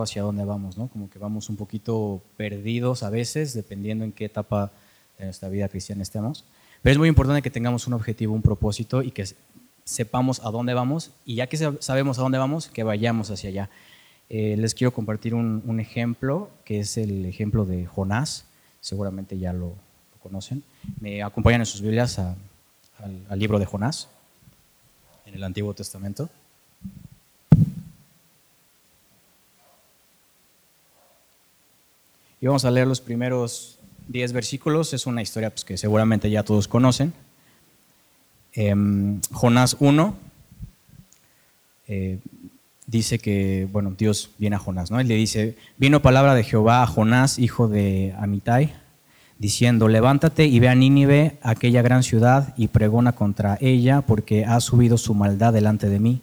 hacia dónde vamos, ¿no? Como que vamos un poquito perdidos a veces, dependiendo en qué etapa de nuestra vida cristiana estemos. Pero es muy importante que tengamos un objetivo, un propósito y que sepamos a dónde vamos y ya que sabemos a dónde vamos, que vayamos hacia allá. Eh, les quiero compartir un, ejemplo, que es el ejemplo de Jonás, seguramente ya lo, conocen. Me acompañan en sus Biblias al, al libro de Jonás, en el Antiguo Testamento. Y vamos a leer los primeros 10 versículos. Es una historia pues, que seguramente ya todos conocen. Em, Jonás 1 eh, dice que, bueno, Dios viene a Jonás, ¿no? Él le dice, vino palabra de Jehová a Jonás, hijo de Amitai, diciendo, levántate y ve a Nínive, aquella gran ciudad, y pregona contra ella, porque ha subido su maldad delante de mí.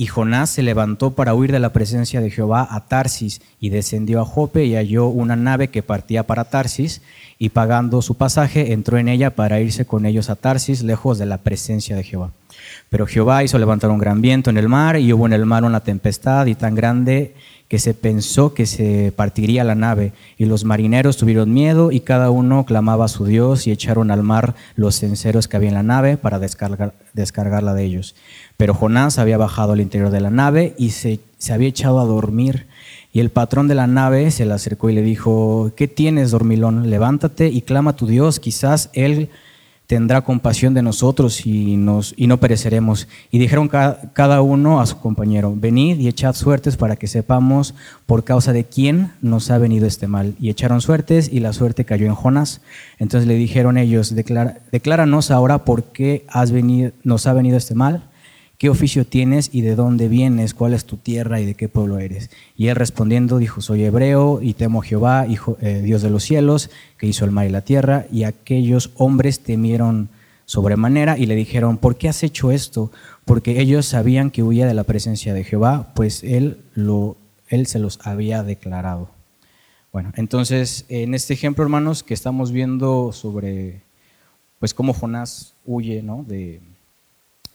Y Jonás se levantó para huir de la presencia de Jehová a Tarsis y descendió a Jope y halló una nave que partía para Tarsis y pagando su pasaje entró en ella para irse con ellos a Tarsis lejos de la presencia de Jehová. Pero Jehová hizo levantar un gran viento en el mar y hubo en el mar una tempestad y tan grande que se pensó que se partiría la nave, y los marineros tuvieron miedo, y cada uno clamaba a su Dios, y echaron al mar los cenceros que había en la nave para descargar, descargarla de ellos. Pero Jonás había bajado al interior de la nave y se, se había echado a dormir. Y el patrón de la nave se le acercó y le dijo, ¿qué tienes, dormilón? Levántate y clama a tu Dios, quizás él tendrá compasión de nosotros y, nos, y no pereceremos. Y dijeron cada uno a su compañero, venid y echad suertes para que sepamos por causa de quién nos ha venido este mal. Y echaron suertes y la suerte cayó en Jonás. Entonces le dijeron ellos, decláranos ahora por qué has venido, nos ha venido este mal ¿qué oficio tienes y de dónde vienes? ¿Cuál es tu tierra y de qué pueblo eres? Y él respondiendo dijo, soy hebreo y temo a Jehová, hijo, eh, Dios de los cielos, que hizo el mar y la tierra. Y aquellos hombres temieron sobremanera y le dijeron, ¿por qué has hecho esto? Porque ellos sabían que huía de la presencia de Jehová, pues él, él se los había declarado. Bueno, entonces en este ejemplo, hermanos, que estamos viendo sobre pues cómo Jonás huye ¿no? de,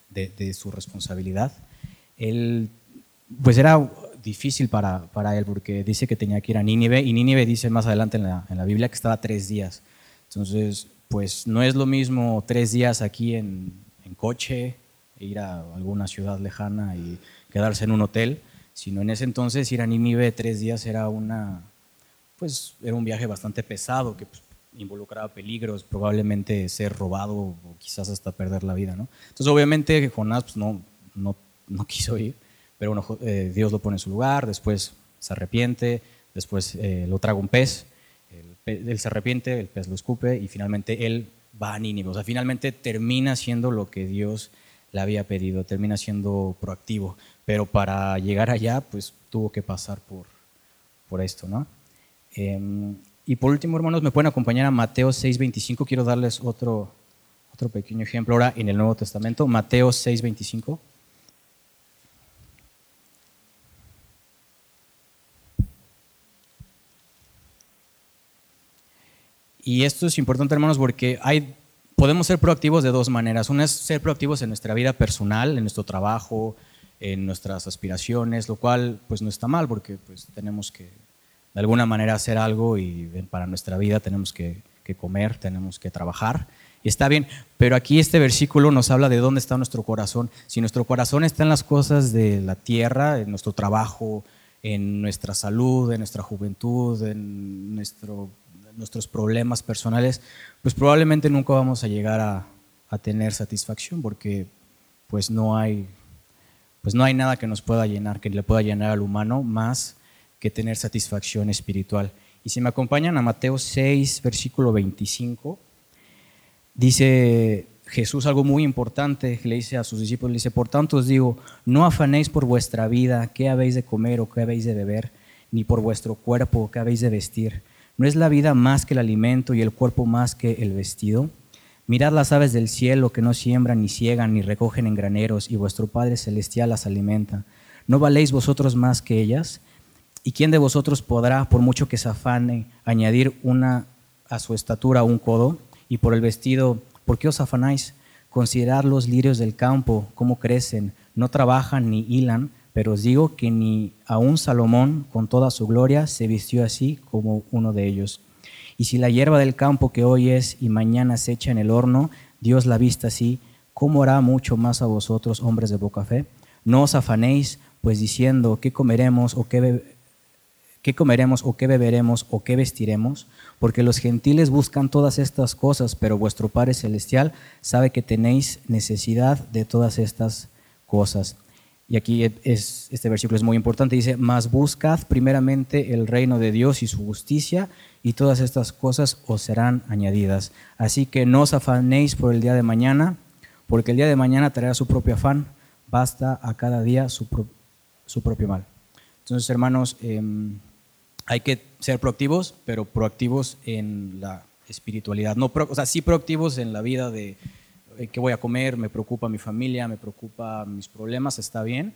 de, su responsabilidad. Él, pues era difícil para, para, él porque dice que tenía que ir a Nínive y Nínive dice más adelante en la, en la Biblia que estaba tres días. Entonces, pues no es lo mismo tres días aquí en, en coche, ir a alguna ciudad lejana y quedarse en un hotel, sino en ese entonces ir a Nínive tres días era una, pues era un viaje bastante pesado que pues, involucraba peligros, probablemente ser robado o quizás hasta perder la vida. ¿no? Entonces, obviamente, Jonás pues, no, no, no, quiso ir, pero bueno, eh, Dios lo pone en su lugar, después se arrepiente, después eh, lo traga un pez, él se arrepiente, el pez lo escupe y finalmente él va a Nínive. O sea, finalmente termina siendo lo que Dios le había pedido, termina siendo proactivo, pero para llegar allá, pues tuvo que pasar por, por esto, ¿no? Em, y por último, hermanos, me pueden acompañar a Mateo 6:25. Quiero darles otro, otro pequeño ejemplo ahora en el Nuevo Testamento. Mateo 6:25. Y esto es importante, hermanos, porque hay, podemos ser proactivos de dos maneras. Una es ser proactivos en nuestra vida personal, en nuestro trabajo, en nuestras aspiraciones, lo cual pues no está mal porque pues tenemos que de alguna manera hacer algo y para nuestra vida tenemos que, comer, tenemos que trabajar. Y está bien, pero aquí este versículo nos habla de dónde está nuestro corazón. Si nuestro corazón está en las cosas de la tierra, en nuestro trabajo, en nuestra salud, en nuestra juventud, en nuestro, nuestros problemas personales, pues probablemente nunca vamos a llegar a, a, tener satisfacción porque pues no hay, pues no hay nada que nos pueda llenar, que le pueda llenar al humano más que tener satisfacción espiritual. Y si me acompañan a Mateo 6, versículo 25, dice Jesús algo muy importante, le dice a sus discípulos, le dice, por tanto os digo, no afanéis por vuestra vida, qué habéis de comer o qué habéis de beber, ni por vuestro cuerpo, qué habéis de vestir. ¿No es la vida más que el alimento y el cuerpo más que el vestido? Mirad las aves del cielo que no siembran, ni ciegan, ni recogen en graneros, y vuestro Padre Celestial las alimenta. ¿No valéis vosotros más que ellas? ¿Y quién de vosotros podrá, por mucho que se afane, añadir una a su estatura un codo? Y por el vestido, ¿por qué os afanáis? Considerad los lirios del campo, cómo crecen, no trabajan ni hilan, Pero os digo que ni aun Salomón, con toda su gloria, se vistió así como uno de ellos. Y si la hierba del campo que hoy es y mañana se echa en el horno, Dios la vista así, ¿cómo hará mucho más a vosotros, hombres de poca fe? No os afanéis, pues diciendo, ¿qué comeremos o qué, qué comeremos o qué beberemos o qué vestiremos? Porque los gentiles buscan todas estas cosas, pero vuestro Padre Celestial sabe que tenéis necesidad de todas estas cosas. Y aquí es, este versículo es muy importante, dice, mas buscad primeramente el reino de Dios y su justicia, y todas estas cosas os serán añadidas. Así que no os afanéis por el día de mañana, porque el día de mañana traerá su propio afán, basta a cada día su, propio mal. Entonces, hermanos, em, hay que ser proactivos, pero proactivos en la espiritualidad. No, o sea, sí proactivos en la vida de eh, qué voy a comer, me preocupa mi familia, me preocupa mis problemas, está bien,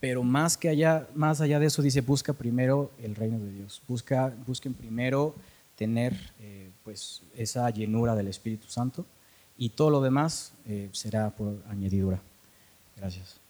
pero más que allá, más allá de eso dice, busca primero el reino de Dios, busca, busquen primero tener eh, pues esa llenura del Espíritu Santo y todo lo demás eh, será por añadidura. Gracias.